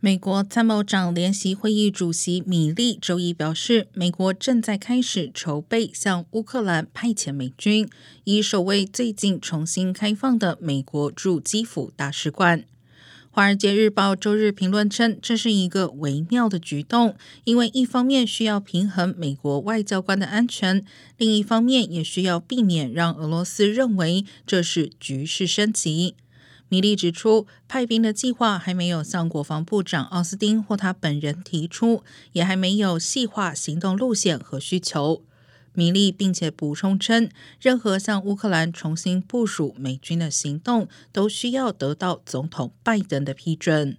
美国参谋长联席会议主席米利周一表示，美国正在开始筹备向乌克兰派遣美军，以守卫最近重新开放的美国驻基辅大使馆。《华尔街日报》周日评论称，这是一个微妙的举动，因为一方面需要平衡美国外交官的安全，另一方面也需要避免让俄罗斯认为这是局势升级。米利指出，派兵的计划还没有向国防部长奥斯汀或他本人提出，也还没有细化行动路线和需求。米利并且补充称，任何向乌克兰重新部署美军的行动，都需要得到总统拜登的批准。